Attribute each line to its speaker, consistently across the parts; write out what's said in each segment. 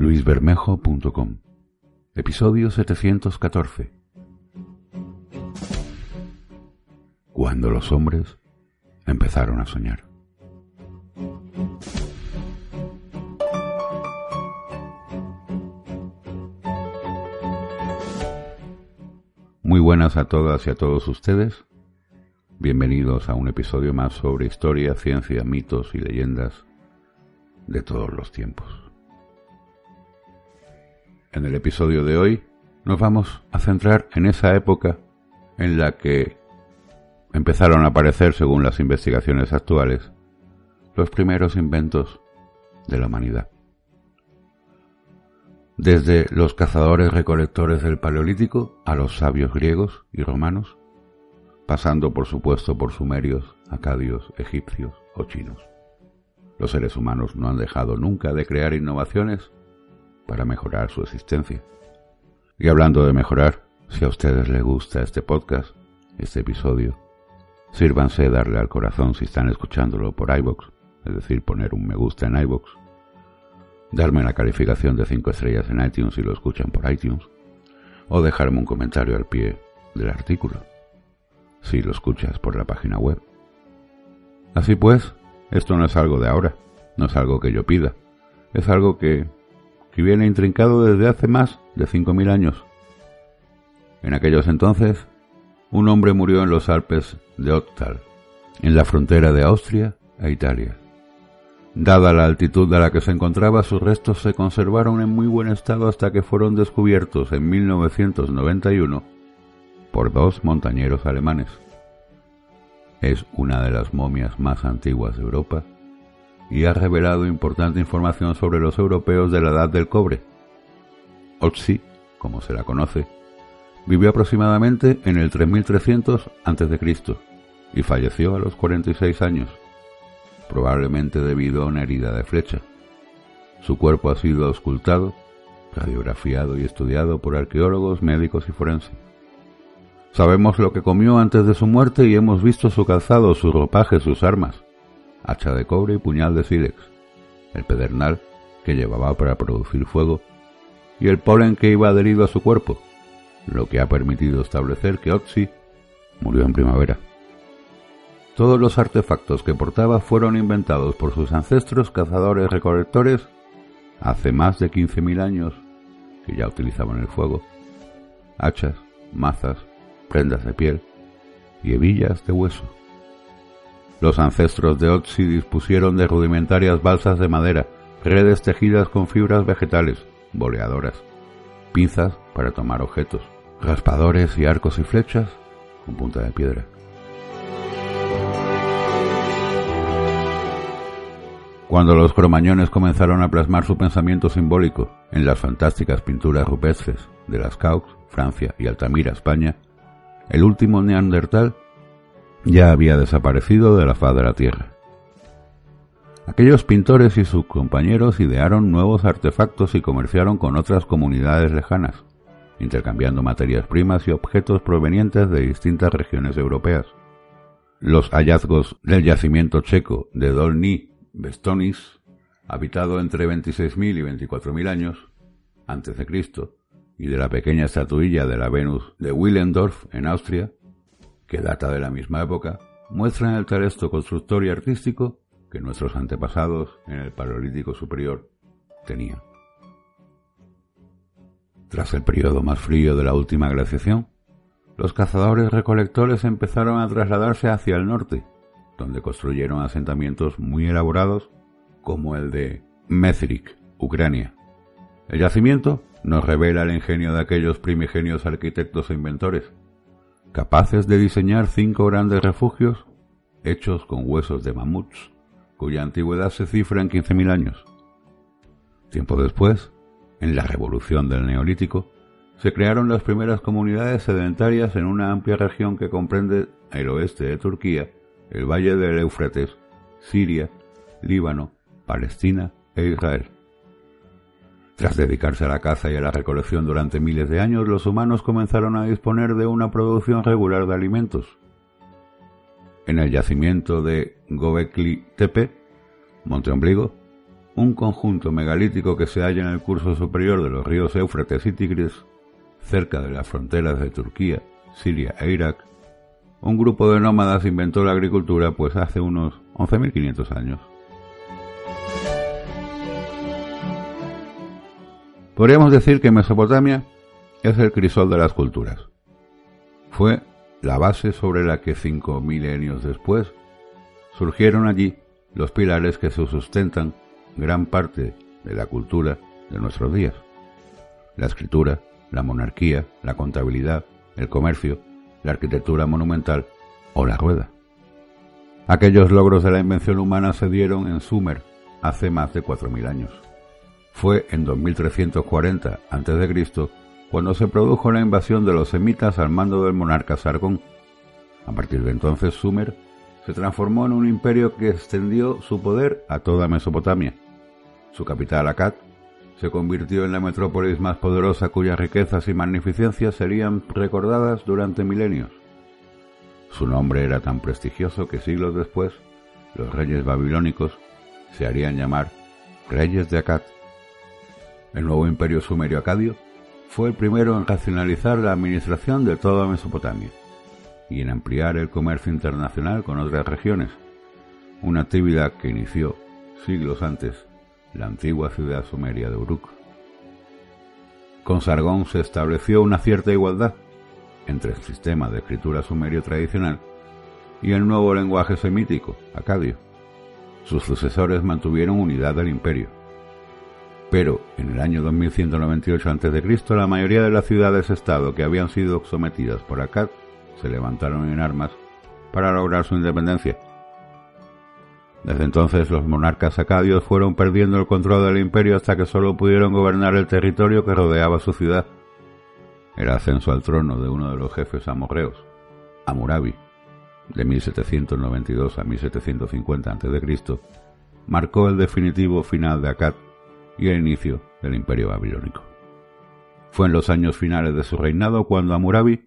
Speaker 1: luisbermejo.com Episodio 714 Cuando los hombres empezaron a soñar. Muy buenas a todas y a todos ustedes. Bienvenidos a un episodio más sobre historia, ciencia, mitos y leyendas de todos los tiempos. En el episodio de hoy nos vamos a centrar en esa época en la que empezaron a aparecer, según las investigaciones actuales, los primeros inventos de la humanidad. Desde los cazadores recolectores del Paleolítico a los sabios griegos y romanos, pasando por supuesto por sumerios, acadios, egipcios o chinos. Los seres humanos no han dejado nunca de crear innovaciones para mejorar su existencia. Y hablando de mejorar, si a ustedes les gusta este podcast, este episodio, Sírvanse darle al corazón si están escuchándolo por iBox, es decir, poner un me gusta en iBox, darme la calificación de 5 estrellas en iTunes si lo escuchan por iTunes, o dejarme un comentario al pie del artículo, si lo escuchas por la página web. Así pues, esto no es algo de ahora, no es algo que yo pida, es algo que, que viene intrincado desde hace más de 5.000 años. En aquellos entonces, un hombre murió en los Alpes de Ottal, en la frontera de Austria e Italia. Dada la altitud a la que se encontraba, sus restos se conservaron en muy buen estado hasta que fueron descubiertos en 1991 por dos montañeros alemanes. Es una de las momias más antiguas de Europa y ha revelado importante información sobre los europeos de la Edad del Cobre. Otzi, como se la conoce, Vivió aproximadamente en el 3300 a.C. y falleció a los 46 años, probablemente debido a una herida de flecha. Su cuerpo ha sido auscultado, radiografiado y estudiado por arqueólogos, médicos y forenses. Sabemos lo que comió antes de su muerte y hemos visto su calzado, su ropaje, sus armas, hacha de cobre y puñal de sílex, el pedernal que llevaba para producir fuego y el polen que iba adherido a su cuerpo, lo que ha permitido establecer que Otzi murió en primavera. Todos los artefactos que portaba fueron inventados por sus ancestros cazadores recolectores hace más de 15.000 años que ya utilizaban el fuego, hachas, mazas, prendas de piel y hebillas de hueso. Los ancestros de Otzi dispusieron de rudimentarias balsas de madera, redes tejidas con fibras vegetales, boleadoras, pinzas para tomar objetos, raspadores y arcos y flechas con punta de piedra. Cuando los cromañones comenzaron a plasmar su pensamiento simbólico en las fantásticas pinturas rupestres de las Caux, Francia y Altamira, España, el último neandertal ya había desaparecido de la faz de la Tierra. Aquellos pintores y sus compañeros idearon nuevos artefactos y comerciaron con otras comunidades lejanas, intercambiando materias primas y objetos provenientes de distintas regiones europeas. Los hallazgos del yacimiento checo de Dolny Bestonis, habitado entre 26.000 y 24.000 años antes de Cristo, y de la pequeña estatuilla de la Venus de Willendorf en Austria, que data de la misma época, muestran el talento constructor y artístico que nuestros antepasados en el Paleolítico Superior tenían. Tras el periodo más frío de la última glaciación, los cazadores recolectores empezaron a trasladarse hacia el norte, donde construyeron asentamientos muy elaborados como el de Methrik, Ucrania. El yacimiento nos revela el ingenio de aquellos primigenios arquitectos e inventores, capaces de diseñar cinco grandes refugios hechos con huesos de mamuts, cuya antigüedad se cifra en 15.000 años. Tiempo después, En la revolución del Neolítico, se crearon las primeras comunidades sedentarias en una amplia región que comprende el oeste de Turquía, el valle del Éufrates, Siria, Líbano, Palestina e Israel. Tras dedicarse a la caza y a la recolección durante miles de años, los humanos comenzaron a disponer de una producción regular de alimentos. En el yacimiento de Gobekli Tepe, Monte Ombligo, un conjunto megalítico que se halla en el curso superior de los ríos Éufrates y Tigris, cerca de las fronteras de Turquía, Siria e Irak, un grupo de nómadas inventó la agricultura pues hace unos 11.500 años. Podríamos decir que Mesopotamia es el crisol de las culturas. Fue la base sobre la que cinco milenios después surgieron allí los pilares que se sustentan gran parte de la cultura de nuestros días. La escritura, la monarquía, la contabilidad, el comercio, la arquitectura monumental o la rueda. Aquellos logros de la invención humana se dieron en Sumer hace más de 4.000 años. Fue en 2340 a.C. cuando se produjo la invasión de los semitas al mando del monarca Sargón. A partir de entonces Sumer se transformó en un imperio que extendió su poder a toda Mesopotamia. Su capital, Akkad, se convirtió en la metrópolis más poderosa cuyas riquezas y magnificencias serían recordadas durante milenios. Su nombre era tan prestigioso que siglos después los reyes babilónicos se harían llamar reyes de Akkad. El nuevo imperio sumerio-acadio fue el primero en racionalizar la administración de toda Mesopotamia y en ampliar el comercio internacional con otras regiones, una actividad que inició siglos antes la antigua ciudad sumeria de Uruk. Con Sargón se estableció una cierta igualdad entre el sistema de escritura sumerio tradicional y el nuevo lenguaje semítico, acadio. Sus sucesores mantuvieron unidad del imperio. Pero en el año 2198 a.C., la mayoría de las ciudades-estado que habían sido sometidas por Akkad se levantaron en armas para lograr su independencia desde entonces los monarcas acadios fueron perdiendo el control del imperio hasta que solo pudieron gobernar el territorio que rodeaba su ciudad. El ascenso al trono de uno de los jefes amorreos, Amurabi, de 1792 a 1750 a.C., marcó el definitivo final de Akkad y el inicio del imperio babilónico. Fue en los años finales de su reinado cuando Amurabi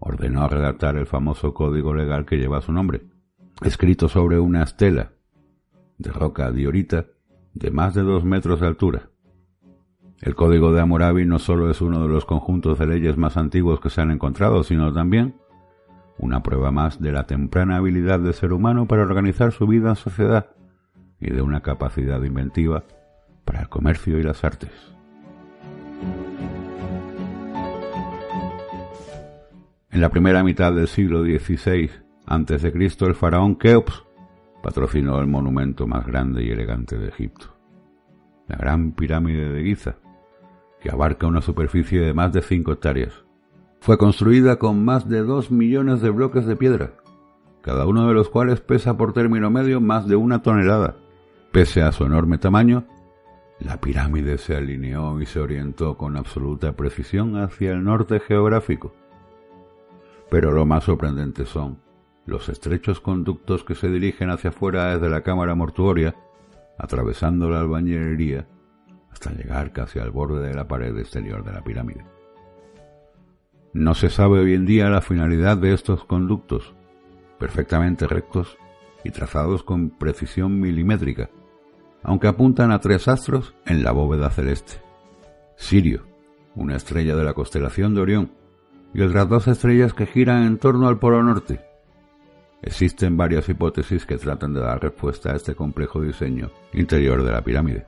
Speaker 1: ordenó redactar el famoso código legal que lleva su nombre, escrito sobre una estela de roca diorita de más de dos metros de altura. El Código de Hammurabi no solo es uno de los conjuntos de leyes más antiguos que se han encontrado, sino también una prueba más de la temprana habilidad del ser humano para organizar su vida en sociedad y de una capacidad inventiva el comercio y las artes. En la primera mitad del siglo XVI a.C., el faraón Keops patrocinó el monumento más grande y elegante de Egipto, la Gran Pirámide de Giza, que abarca una superficie de más de 5 hectáreas. Fue construida con más de 2 millones de bloques de piedra, cada uno de los cuales pesa por término medio más de una tonelada. Pese a su enorme tamaño, la pirámide se alineó y se orientó con absoluta precisión hacia el norte geográfico. Pero lo más sorprendente son los estrechos conductos que se dirigen hacia afuera desde la cámara mortuoria, atravesando la albañilería hasta llegar casi al borde de la pared exterior de la pirámide. No se sabe hoy en día la finalidad de estos conductos, perfectamente rectos y trazados con precisión milimétrica, aunque apuntan a tres astros en la bóveda celeste. Sirio, una estrella de la constelación de Orión, y otras dos estrellas que giran en torno al polo norte, Existen varias hipótesis que tratan de dar respuesta a este complejo diseño interior de la pirámide.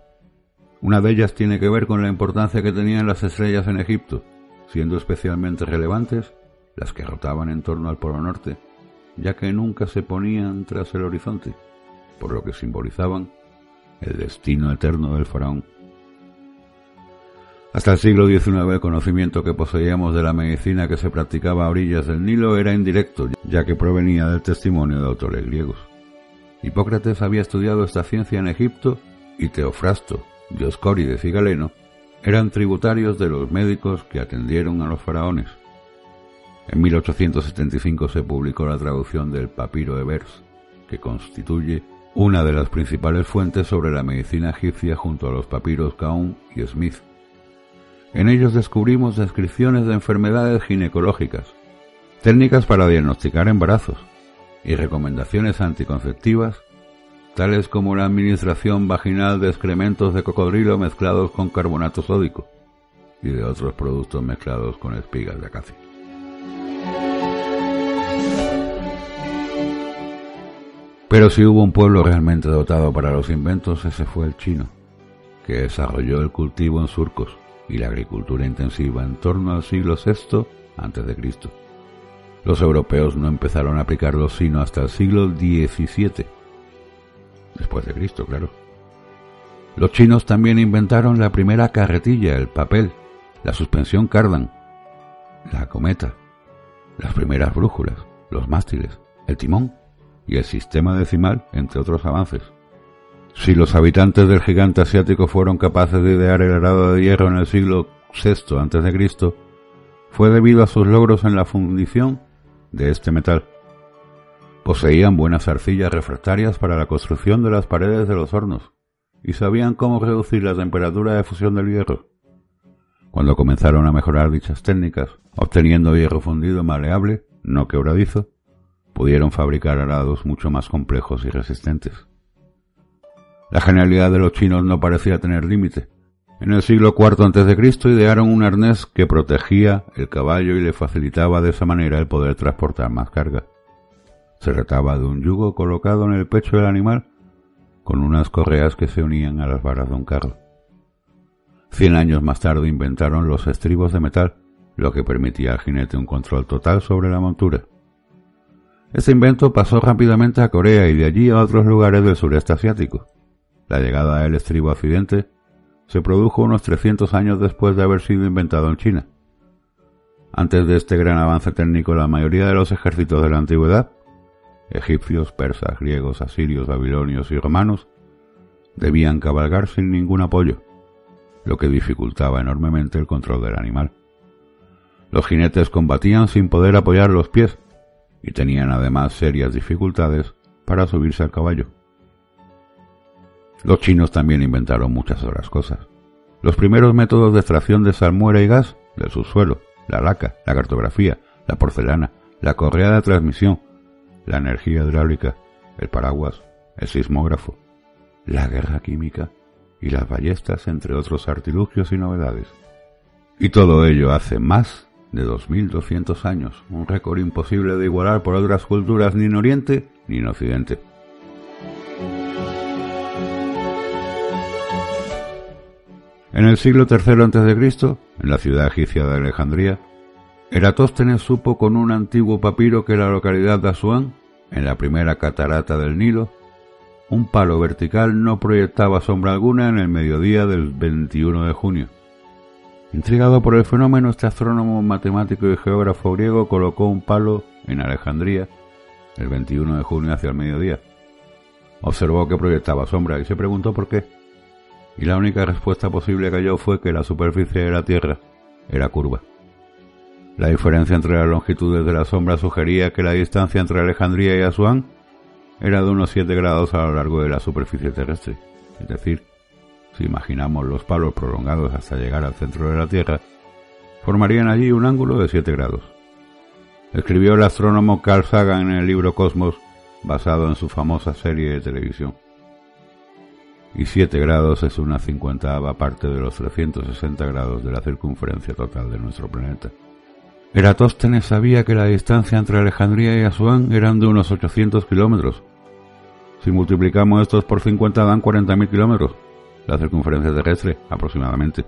Speaker 1: Una de ellas tiene que ver con la importancia que tenían las estrellas en Egipto, siendo especialmente relevantes las que rotaban en torno al Polo Norte, ya que nunca se ponían tras el horizonte, por lo que simbolizaban el destino eterno del faraón. Hasta el siglo XIX el conocimiento que poseíamos de la medicina que se practicaba a orillas del Nilo era indirecto, ya que provenía del testimonio de autores griegos. Hipócrates había estudiado esta ciencia en Egipto y Teofrasto, Dioscórides y Galeno eran tributarios de los médicos que atendieron a los faraones. En 1875 se publicó la traducción del Papiro de Vers, que constituye una de las principales fuentes sobre la medicina egipcia junto a los papiros Kaun y Smith. En ellos descubrimos descripciones de enfermedades ginecológicas, técnicas para diagnosticar embarazos y recomendaciones anticonceptivas, tales como la administración vaginal de excrementos de cocodrilo mezclados con carbonato sódico y de otros productos mezclados con espigas de acacia. Pero si hubo un pueblo realmente dotado para los inventos, ese fue el chino, que desarrolló el cultivo en surcos y la agricultura intensiva en torno al siglo VI a.C. Los europeos no empezaron a aplicarlo sino hasta el siglo XVII, después de Cristo, claro. Los chinos también inventaron la primera carretilla, el papel, la suspensión cardan, la cometa, las primeras brújulas, los mástiles, el timón y el sistema decimal, entre otros avances. Si los habitantes del gigante asiático fueron capaces de idear el arado de hierro en el siglo VI a.C., fue debido a sus logros en la fundición de este metal. Poseían buenas arcillas refractarias para la construcción de las paredes de los hornos y sabían cómo reducir la temperatura de fusión del hierro. Cuando comenzaron a mejorar dichas técnicas, obteniendo hierro fundido maleable, no quebradizo, pudieron fabricar arados mucho más complejos y resistentes. La genialidad de los chinos no parecía tener límite. En el siglo IV a.C. idearon un arnés que protegía el caballo y le facilitaba de esa manera el poder transportar más carga. Se trataba de un yugo colocado en el pecho del animal con unas correas que se unían a las varas de un carro. Cien años más tarde inventaron los estribos de metal, lo que permitía al jinete un control total sobre la montura. Este invento pasó rápidamente a Corea y de allí a otros lugares del sureste asiático. La llegada del estribo a Occidente se produjo unos 300 años después de haber sido inventado en China. Antes de este gran avance técnico, la mayoría de los ejércitos de la antigüedad, egipcios, persas, griegos, asirios, babilonios y romanos, debían cabalgar sin ningún apoyo, lo que dificultaba enormemente el control del animal. Los jinetes combatían sin poder apoyar los pies, y tenían además serias dificultades para subirse al caballo. Los chinos también inventaron muchas otras cosas. Los primeros métodos de extracción de salmuera y gas del subsuelo, la laca, la cartografía, la porcelana, la correa de transmisión, la energía hidráulica, el paraguas, el sismógrafo, la guerra química y las ballestas, entre otros artilugios y novedades. Y todo ello hace más de 2.200 años, un récord imposible de igualar por otras culturas ni en Oriente ni en Occidente. En el siglo III a.C., en la ciudad egipcia de Alejandría, Eratóstenes supo con un antiguo papiro que la localidad de Asuán, en la primera catarata del Nilo, un palo vertical no proyectaba sombra alguna en el mediodía del 21 de junio. Intrigado por el fenómeno, este astrónomo, matemático y geógrafo griego colocó un palo en Alejandría el 21 de junio hacia el mediodía. Observó que proyectaba sombra y se preguntó por qué. Y la única respuesta posible que halló fue que la superficie de la Tierra era curva. La diferencia entre las longitudes de la sombra sugería que la distancia entre Alejandría y Asuán era de unos 7 grados a lo largo de la superficie terrestre, es decir, si imaginamos los palos prolongados hasta llegar al centro de la Tierra, formarían allí un ángulo de 7 grados. Escribió el astrónomo Carl Sagan en el libro Cosmos, basado en su famosa serie de televisión. Y 7 grados es una cincuentava parte de los 360 grados de la circunferencia total de nuestro planeta. Eratóstenes sabía que la distancia entre Alejandría y Asuán eran de unos 800 kilómetros. Si multiplicamos estos por 50 dan 40.000 kilómetros la circunferencia terrestre aproximadamente.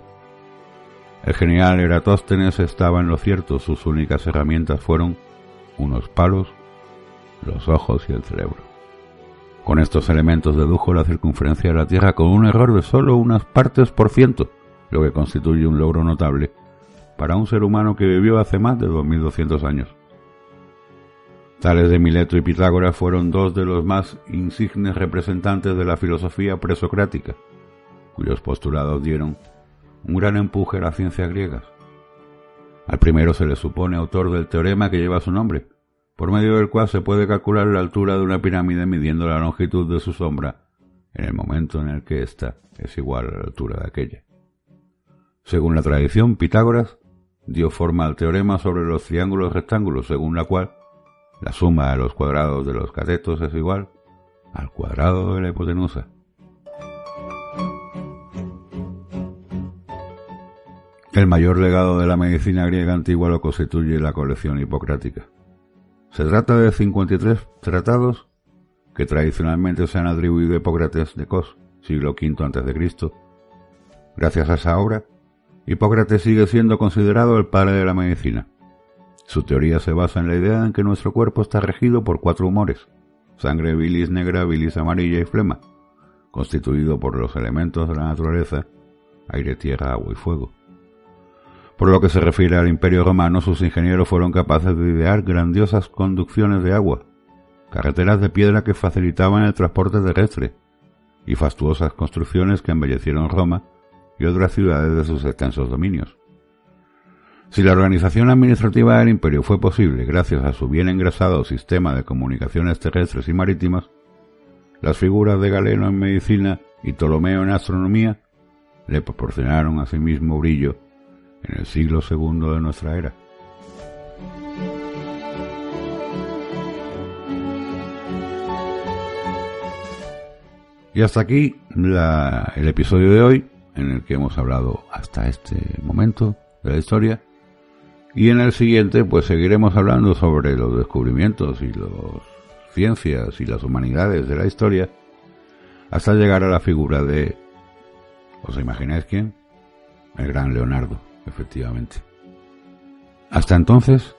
Speaker 1: El genial Eratóstenes estaba en lo cierto, sus únicas herramientas fueron unos palos, los ojos y el cerebro. Con estos elementos dedujo la circunferencia de la Tierra con un error de solo unas partes por ciento, lo que constituye un logro notable para un ser humano que vivió hace más de 2200 años. Tales de Mileto y Pitágoras fueron dos de los más insignes representantes de la filosofía presocrática, cuyos postulados dieron un gran empuje a las ciencias griegas. Al primero se le supone autor del teorema que lleva su nombre, por medio del cual se puede calcular la altura de una pirámide midiendo la longitud de su sombra en el momento en el que ésta es igual a la altura de aquella. Según la tradición, Pitágoras dio forma al teorema sobre los triángulos rectángulos, según la cual la suma de los cuadrados de los catetos es igual al cuadrado de la hipotenusa. El mayor legado de la medicina griega antigua lo constituye la colección hipocrática. Se trata de 53 tratados que tradicionalmente se han atribuido a Hipócrates de Cos, siglo V a.C. Gracias a esa obra, Hipócrates sigue siendo considerado el padre de la medicina. Su teoría se basa en la idea de que nuestro cuerpo está regido por cuatro humores, sangre, bilis negra, bilis amarilla y flema, constituido por los elementos de la naturaleza, aire, tierra, agua y fuego. Por lo que se refiere al Imperio Romano, sus ingenieros fueron capaces de idear grandiosas conducciones de agua, carreteras de piedra que facilitaban el transporte terrestre, y fastuosas construcciones que embellecieron Roma y otras ciudades de sus extensos dominios. Si la organización administrativa del imperio fue posible gracias a su bien engrasado sistema de comunicaciones terrestres y marítimas, las figuras de Galeno en medicina y Ptolomeo en astronomía le proporcionaron asimismo brillo en el siglo segundo de nuestra era. Y hasta aquí el episodio de hoy, en el que hemos hablado hasta este momento de la historia. Y en el siguiente, pues seguiremos hablando sobre los descubrimientos y las ciencias y las humanidades de la historia, hasta llegar a la figura de, ¿os imagináis quién? El gran Leonardo, efectivamente. Hasta entonces,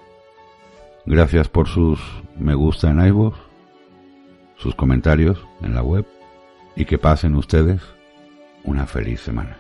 Speaker 1: gracias por sus me gusta en iVoox, sus comentarios en la web y que pasen ustedes una feliz semana.